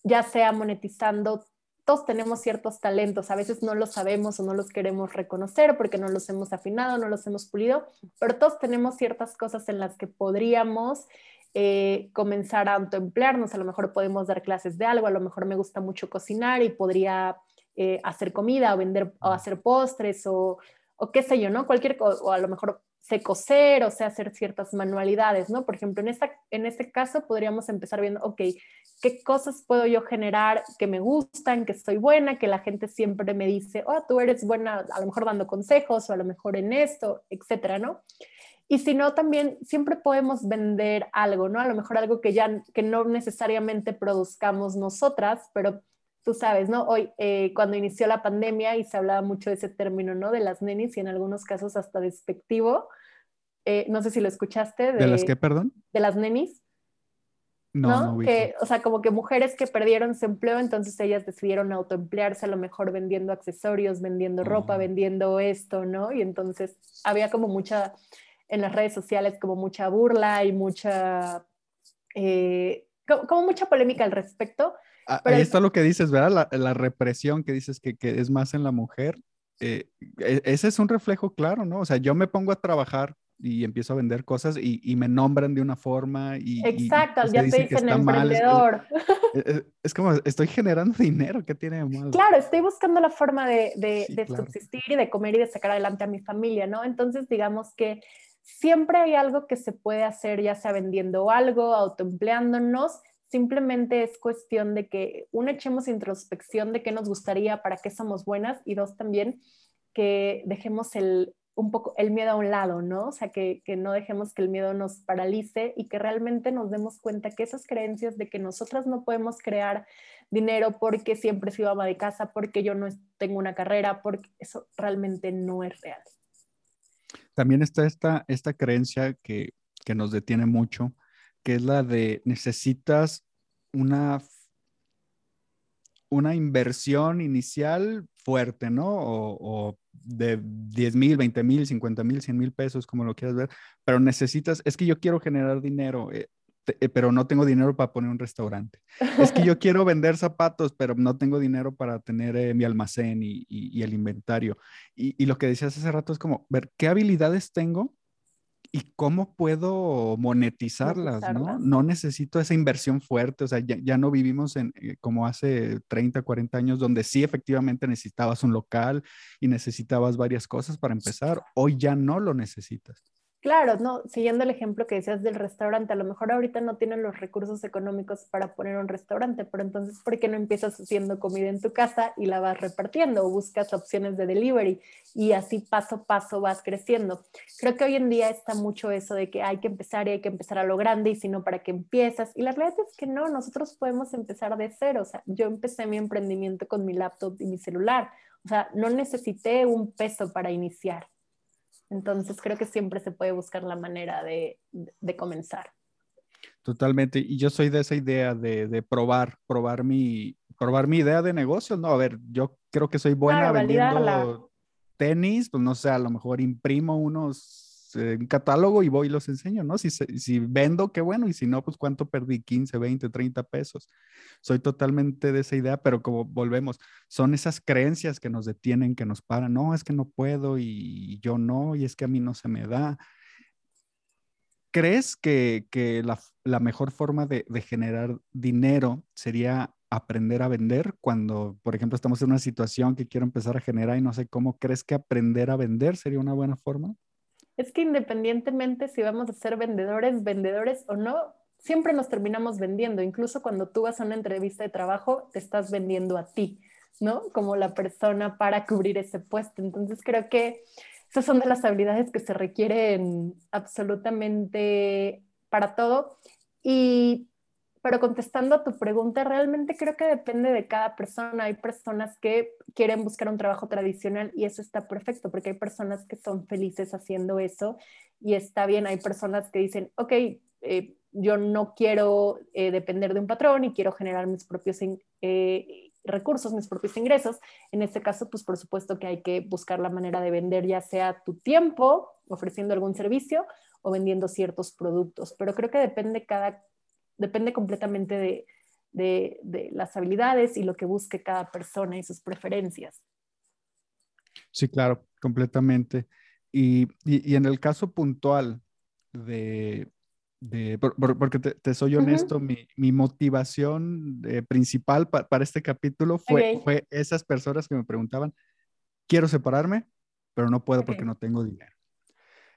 Ya sea monetizando todos tenemos ciertos talentos, a veces no los sabemos o no los queremos reconocer porque no los hemos afinado, no los hemos pulido, pero todos tenemos ciertas cosas en las que podríamos eh, comenzar a autoemplearnos, a lo mejor podemos dar clases de algo, a lo mejor me gusta mucho cocinar y podría eh, hacer comida o vender o hacer postres o, o qué sé yo, ¿no? Cualquier, o a lo mejor sé coser, o sé hacer ciertas manualidades, ¿no? Por ejemplo, en, esta, en este caso podríamos empezar viendo, ok, ¿qué cosas puedo yo generar que me gustan, que soy buena, que la gente siempre me dice, oh, tú eres buena, a lo mejor dando consejos o a lo mejor en esto, etcétera, ¿no? Y si no, también siempre podemos vender algo, ¿no? A lo mejor algo que ya, que no necesariamente produzcamos nosotras, pero tú sabes, ¿no? Hoy, eh, cuando inició la pandemia y se hablaba mucho de ese término, ¿no? De las nenis y en algunos casos hasta despectivo. Eh, no sé si lo escuchaste. ¿De, las qué, perdón? De las nenis. No, no, que, o sea, como que mujeres que perdieron su empleo, entonces ellas decidieron autoemplearse, a lo mejor vendiendo accesorios, vendiendo ropa, oh. vendiendo esto, ¿no? Y entonces había como mucha, en las redes sociales, como mucha burla y mucha, eh, como mucha polémica al respecto, Ah, ahí está lo que dices, ¿verdad? La, represión que dices que, es más en la mujer. Eh, e, ese es un reflejo claro, ¿no? O sea, yo me pongo a trabajar y empiezo a vender cosas y, me nombran de una forma y... Exacto, ya te dicen emprendedor. (laughs) Es, como, estoy generando (laughs) dinero, ¿qué tiene de malo? Claro, estoy buscando la forma de, de subsistir y de comer y de sacar adelante a mi familia, ¿no? Entonces, digamos que siempre hay algo que se puede hacer, ya sea vendiendo algo, autoempleándonos, Simplemente es cuestión de que, uno, echemos introspección de qué nos gustaría, para qué somos buenas, y dos, también que dejemos el, un poco el miedo a un lado, ¿no? O sea, que, que, no dejemos que el miedo nos paralice y que realmente nos demos cuenta que esas creencias de que nosotras no podemos crear dinero porque siempre he sido ama de casa, porque yo no tengo una carrera, porque eso realmente no es real. También está esta, esta creencia que, que nos detiene mucho, que es la de necesitas una, una inversión inicial fuerte, ¿no? O, de 10 mil, 20 mil, 50 mil, 100 mil pesos, como lo quieras ver, pero necesitas, es que yo quiero generar dinero, eh, eh, pero no tengo dinero para poner un restaurante. Es que yo (laughs) quiero vender zapatos, pero no tengo dinero para tener eh, mi almacén y, el inventario. Y, y, lo que decías hace rato es como, ver qué habilidades tengo y cómo puedo monetizarlas, ¿no? No necesito esa inversión fuerte, o sea, ya, no vivimos en, eh, como hace 30, 40 años, donde sí efectivamente necesitabas un local y necesitabas varias cosas para empezar. Hoy ya no lo necesitas. Claro, no, siguiendo el ejemplo que decías del restaurante, a lo mejor ahorita no tienen los recursos económicos para poner un restaurante, pero entonces, ¿por qué no empiezas haciendo comida en tu casa y la vas repartiendo o buscas opciones de delivery y así paso a paso vas creciendo? Creo que hoy en día está mucho eso de que hay que empezar y hay que empezar a lo grande y si no, ¿para qué empiezas? Y la realidad es que no, nosotros podemos empezar de cero. O sea, yo empecé mi emprendimiento con mi laptop y mi celular. O sea, no necesité un peso para iniciar. Entonces creo que siempre se puede buscar la manera de, comenzar. Totalmente. Y yo soy de esa idea de, probar, probar mi, probar mi idea de negocio. No, a ver, yo creo que soy buena vendiendo tenis, pues no sé, a lo mejor imprimo unos eh, un catálogo y voy y los enseño, ¿no? Si, si vendo, qué bueno, y si no, pues cuánto perdí, 15, 20, 30 pesos. Soy totalmente de esa idea, pero como volvemos, son esas creencias que nos detienen, que nos paran, no, es que no puedo y yo no, y es que a mí no se me da. ¿Crees que, que la, mejor forma de generar dinero sería aprender a vender cuando, por ejemplo, estamos en una situación que quiero empezar a generar y no sé cómo, ¿crees que aprender a vender sería una buena forma? Es que independientemente si vamos a ser vendedores, vendedores o no, siempre nos terminamos vendiendo. Incluso cuando tú vas a una entrevista de trabajo, te estás vendiendo a ti, ¿no? Como la persona para cubrir ese puesto. Entonces creo que esas son de las habilidades que se requieren absolutamente para todo. Y pero contestando a tu pregunta, realmente creo que depende de cada persona. Hay personas que quieren buscar un trabajo tradicional y eso está perfecto, porque hay personas que son felices haciendo eso y está bien. Hay personas que dicen, ok, eh, yo no quiero eh, depender de un patrón y quiero generar mis propios eh, recursos, mis propios ingresos. En este caso, pues por supuesto que hay que buscar la manera de vender ya sea tu tiempo, ofreciendo algún servicio o vendiendo ciertos productos. Pero creo que depende cada depende completamente de, de, las habilidades y lo que busque cada persona y sus preferencias. Sí, claro, completamente. Y, y, en el caso puntual de, de porque te, soy honesto, mi, mi, motivación eh, principal para este capítulo fue, fue esas personas que me preguntaban, quiero separarme, pero no puedo porque no tengo dinero.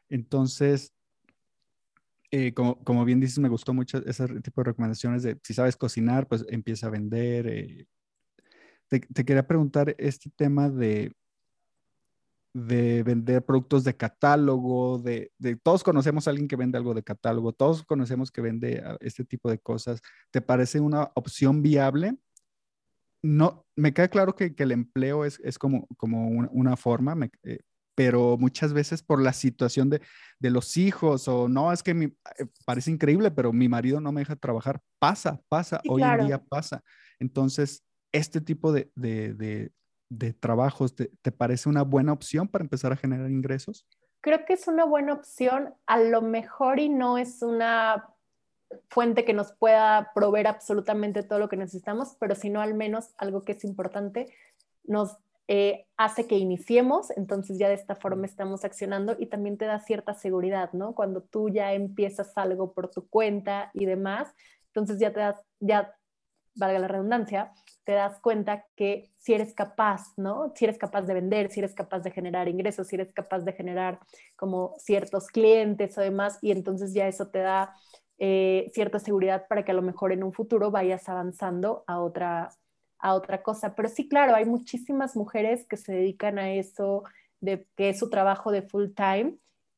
Entonces, eh, como, bien dices, me gustó mucho ese tipo de recomendaciones si sabes cocinar, pues empieza a vender. Eh. Te, quería preguntar este tema de, de vender productos de catálogo, de, todos conocemos a alguien que vende algo de catálogo, todos conocemos que vende ah, este tipo de cosas. ¿Te parece una opción viable? No, me queda claro que, el empleo es, es como, como una, forma, eh, pero muchas veces por la situación de, de los hijos o no, es que mi, eh, parece increíble, pero mi marido no me deja trabajar. Pasa, pasa, hoy en día pasa. Entonces, este tipo de, de, de, trabajos, te, ¿te, parece una buena opción para empezar a generar ingresos? Creo que es una buena opción, a lo mejor y no es una fuente que nos pueda proveer absolutamente todo lo que necesitamos, pero si no al menos algo que es importante, nos eh, hace que iniciemos, entonces ya de esta forma estamos accionando y también te da cierta seguridad, ¿no? Cuando tú ya empiezas algo por tu cuenta y demás, entonces ya te das, ya, valga la redundancia, te das cuenta que si eres capaz, ¿no? Si eres capaz de vender, si eres capaz de generar ingresos, si eres capaz de generar como ciertos clientes o demás, y entonces ya eso te da eh, cierta seguridad para que a lo mejor en un futuro vayas avanzando a otra, a otra cosa. Pero sí, claro, hay muchísimas mujeres que se dedican a eso, de, que es su trabajo de full time,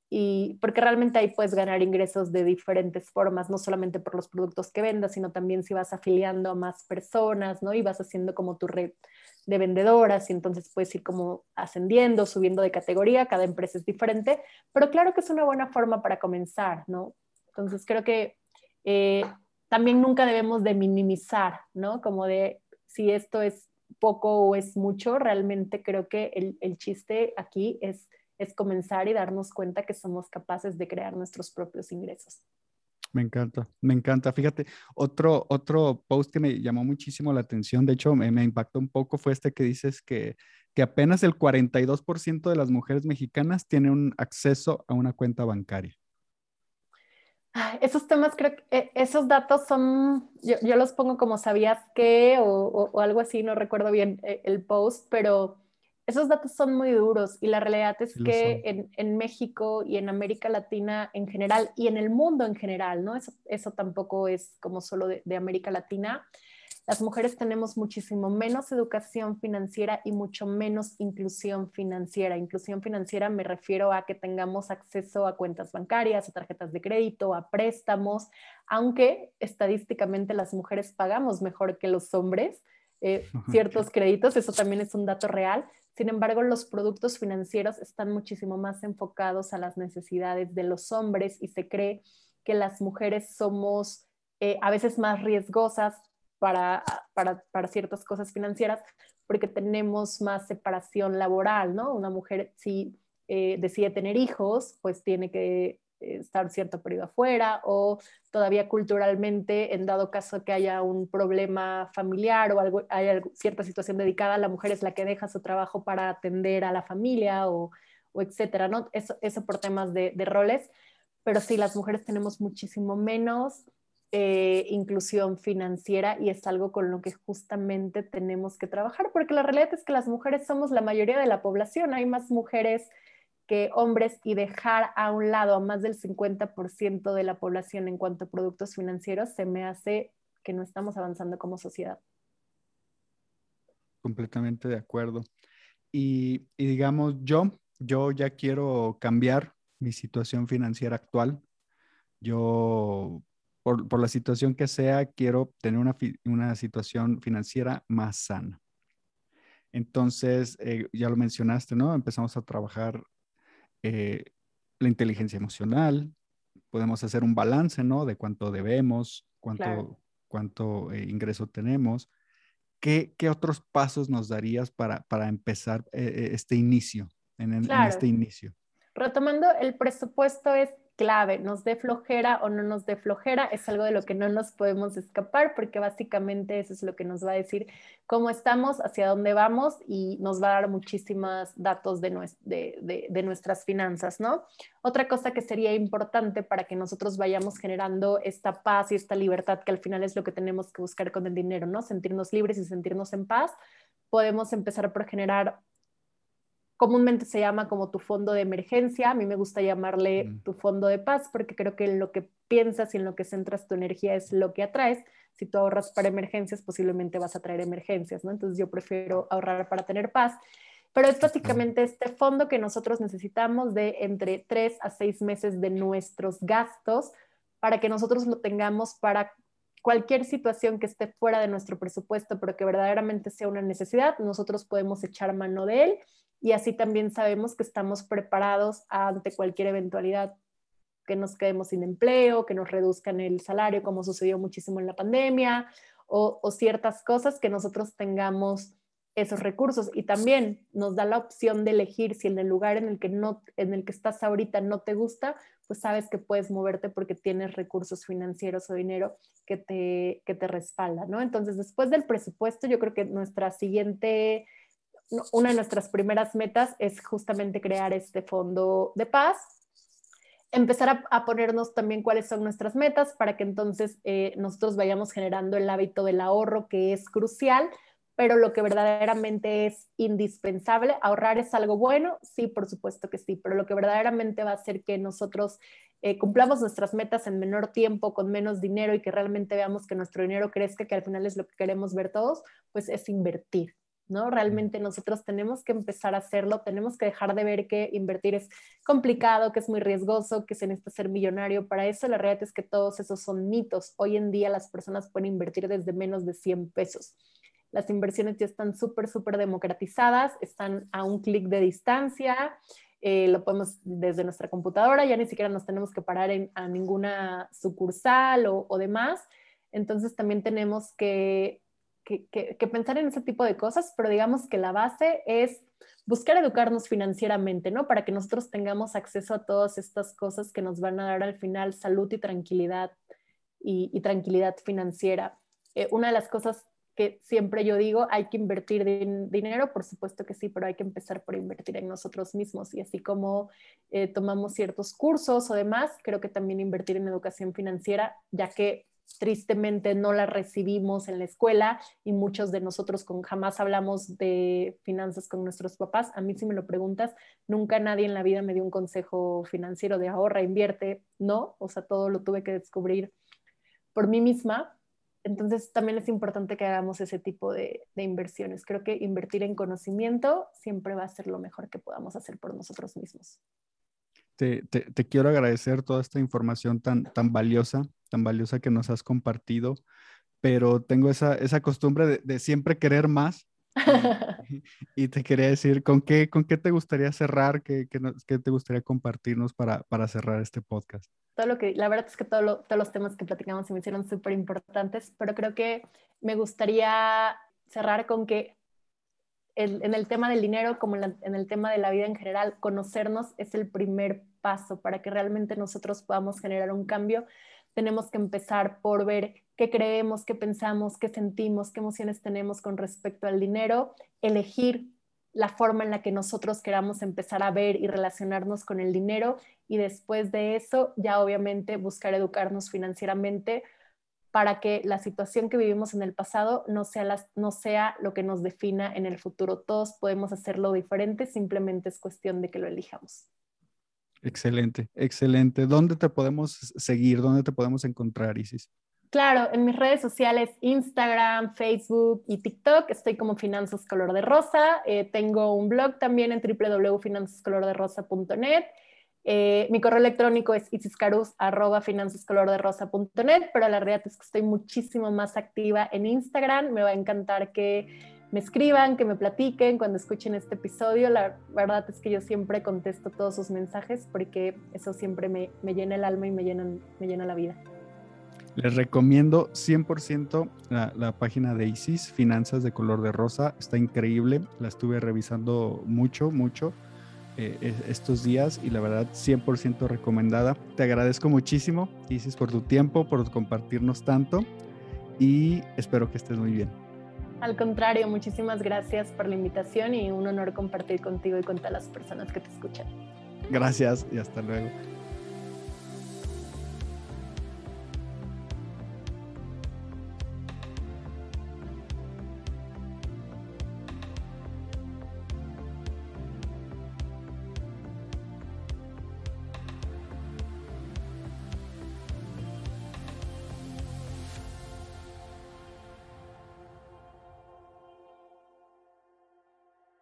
y porque realmente ahí puedes ganar ingresos de diferentes formas, no solamente por los productos que vendas, sino también si vas afiliando a más personas, ¿no? Y vas haciendo como tu red de vendedoras y entonces puedes ir como ascendiendo, subiendo de categoría, cada empresa es diferente, pero claro que es una buena forma para comenzar, ¿no? Entonces creo que eh, también nunca debemos de minimizar, ¿no? Como de si esto es poco o es mucho, realmente creo que el, el chiste aquí es, es comenzar y darnos cuenta que somos capaces de crear nuestros propios ingresos. Me encanta, me encanta. Fíjate, otro, otro post que me llamó muchísimo la atención, de hecho me, me impactó un poco, fue este que dices que, que apenas el 42% de las mujeres mexicanas tienen un acceso a una cuenta bancaria. Esos temas, creo que eh, esos datos son, yo, yo los pongo como sabías que o, o, algo así, no recuerdo bien eh, el post, pero esos datos son muy duros y la realidad es que en, en, México y en América Latina en general y en el mundo en general, ¿no? Eso, eso tampoco es como solo de, de América Latina las mujeres tenemos muchísimo menos educación financiera y mucho menos inclusión financiera. Inclusión financiera me refiero a que tengamos acceso a cuentas bancarias, a tarjetas de crédito, a préstamos, aunque estadísticamente las mujeres pagamos mejor que los hombres eh, (laughs) ciertos créditos, eso también es un dato real. Sin embargo, los productos financieros están muchísimo más enfocados a las necesidades de los hombres y se cree que las mujeres somos eh, a veces más riesgosas para, para, para, ciertas cosas financieras porque tenemos más separación laboral, ¿no? Una mujer, si eh, decide tener hijos, pues tiene que estar cierto periodo afuera o todavía culturalmente, en dado caso que haya un problema familiar o algo, hay cierta situación dedicada, la mujer es la que deja su trabajo para atender a la familia o, o etcétera, ¿no? Eso, eso por temas de, de, roles, pero sí, las mujeres tenemos muchísimo menos eh, inclusión financiera y es algo con lo que justamente tenemos que trabajar, porque la realidad es que las mujeres somos la mayoría de la población, hay más mujeres que hombres y dejar a un lado a más del 50% de la población en cuanto a productos financieros, se me hace que no estamos avanzando como sociedad. Completamente de acuerdo. Y, digamos, yo, yo ya quiero cambiar mi situación financiera actual. Yo, por, la situación que sea, quiero tener una, una situación financiera más sana. Entonces, eh, ya lo mencionaste, ¿no? Empezamos a trabajar eh, la inteligencia emocional, podemos hacer un balance, ¿no? De cuánto debemos, cuánto, cuánto eh, ingreso tenemos. ¿Qué, ¿Qué, otros pasos nos darías para, para empezar eh, este inicio, en, en este inicio? Retomando, el presupuesto es clave, nos dé flojera o no nos dé flojera, es algo de lo que no nos podemos escapar porque básicamente eso es lo que nos va a decir cómo estamos, hacia dónde vamos y nos va a dar muchísimos datos de, de, nuestras finanzas, ¿no? Otra cosa que sería importante para que nosotros vayamos generando esta paz y esta libertad que al final es lo que tenemos que buscar con el dinero, ¿no? Sentirnos libres y sentirnos en paz, podemos empezar por generar comúnmente se llama como tu fondo de emergencia, a mí me gusta llamarle tu fondo de paz porque creo que en lo que piensas y en lo que centras tu energía es lo que atraes. Si tú ahorras para emergencias, posiblemente vas a traer emergencias, ¿no? Entonces yo prefiero ahorrar para tener paz. Pero es básicamente este fondo que nosotros necesitamos de entre tres a seis meses de nuestros gastos para que nosotros lo tengamos para cualquier situación que esté fuera de nuestro presupuesto, pero que verdaderamente sea una necesidad, nosotros podemos echar mano de él y así también sabemos que estamos preparados ante cualquier eventualidad, que nos quedemos sin empleo, que nos reduzcan el salario, como sucedió muchísimo en la pandemia, o, ciertas cosas que nosotros tengamos esos recursos y también nos da la opción de elegir si en el lugar en el que no en el que estás ahorita no te gusta, pues sabes que puedes moverte porque tienes recursos financieros o dinero que te que te respalda, ¿no? Entonces, después del presupuesto, yo creo que nuestra siguiente una de nuestras primeras metas es justamente crear este fondo de paz, empezar a, ponernos también cuáles son nuestras metas para que entonces eh, nosotros vayamos generando el hábito del ahorro que es crucial, pero lo que verdaderamente es indispensable, ahorrar es algo bueno, sí, por supuesto que sí, pero lo que verdaderamente va a hacer que nosotros eh, cumplamos nuestras metas en menor tiempo, con menos dinero y que realmente veamos que nuestro dinero crezca, que al final es lo que queremos ver todos, pues es invertir. ¿No? Realmente nosotros tenemos que empezar a hacerlo, tenemos que dejar de ver que invertir es complicado, que es muy riesgoso, que se necesita ser millonario. Para eso la realidad es que todos esos son mitos. Hoy en día las personas pueden invertir desde menos de 100 pesos. Las inversiones ya están súper, súper democratizadas, están a un clic de distancia. Eh, lo podemos desde nuestra computadora, ya ni siquiera nos tenemos que parar en, a ninguna sucursal o, o demás. Entonces también tenemos que que, pensar en ese tipo de cosas, pero digamos que la base es buscar educarnos financieramente, ¿no? Para que nosotros tengamos acceso a todas estas cosas que nos van a dar al final salud y tranquilidad y, tranquilidad financiera. Eh, una de las cosas que siempre yo digo, hay que invertir dinero, por supuesto que sí, pero hay que empezar por invertir en nosotros mismos. Y así como eh, tomamos ciertos cursos o demás, creo que también invertir en educación financiera, ya que tristemente no la recibimos en la escuela y muchos de nosotros con, jamás hablamos de finanzas con nuestros papás. A mí si me lo preguntas, nunca nadie en la vida me dio un consejo financiero de ahorra, invierte, no, o sea, todo lo tuve que descubrir por mí misma. Entonces también es importante que hagamos ese tipo de, inversiones. Creo que invertir en conocimiento siempre va a ser lo mejor que podamos hacer por nosotros mismos. Te, te, quiero agradecer toda esta información tan, tan valiosa tan valiosa que nos has compartido, pero tengo esa, esa costumbre de, siempre querer más. (laughs) Y, te quería decir, ¿con qué, ¿con qué te gustaría cerrar? ¿Qué, qué, te gustaría compartirnos para, para, cerrar este podcast? Todo lo que, la verdad es que todo todos los temas que platicamos se me hicieron súper importantes, pero creo que me gustaría cerrar con que en el tema del dinero como en el tema de la vida en general, conocernos es el primer paso para que realmente nosotros podamos generar un cambio. Tenemos que empezar por ver qué creemos, qué pensamos, qué sentimos, qué emociones tenemos con respecto al dinero, elegir la forma en la que nosotros queramos empezar a ver y relacionarnos con el dinero y después de eso ya obviamente buscar educarnos financieramente para que la situación que vivimos en el pasado no sea, no sea lo que nos defina en el futuro. Todos podemos hacerlo diferente, simplemente es cuestión de que lo elijamos. Excelente, excelente. ¿Dónde te podemos seguir? ¿Dónde te podemos encontrar, Isis? Claro, en mis redes sociales, Instagram, Facebook y TikTok, estoy como Finanzas Color de Rosa. Eh, tengo un blog también en www.finanzascolorderosa.net. Eh, mi correo electrónico es isiscarus.finanzascolorderosa.net, pero la realidad es que estoy muchísimo más activa en Instagram. Me va a encantar que me escriban, que me platiquen cuando escuchen este episodio. La verdad es que yo siempre contesto todos sus mensajes porque eso siempre me, llena el alma y me, me llena la vida. Les recomiendo 100% la, la, página de Isis, Finanzas de Color de Rosa. Está increíble. La estuve revisando mucho, mucho eh, estos días y la verdad 100% recomendada. Te agradezco muchísimo, Isis, por tu tiempo, por compartirnos tanto y espero que estés muy bien. Al contrario, muchísimas gracias por la invitación y un honor compartir contigo y con todas las personas que te escuchan. Gracias y hasta luego.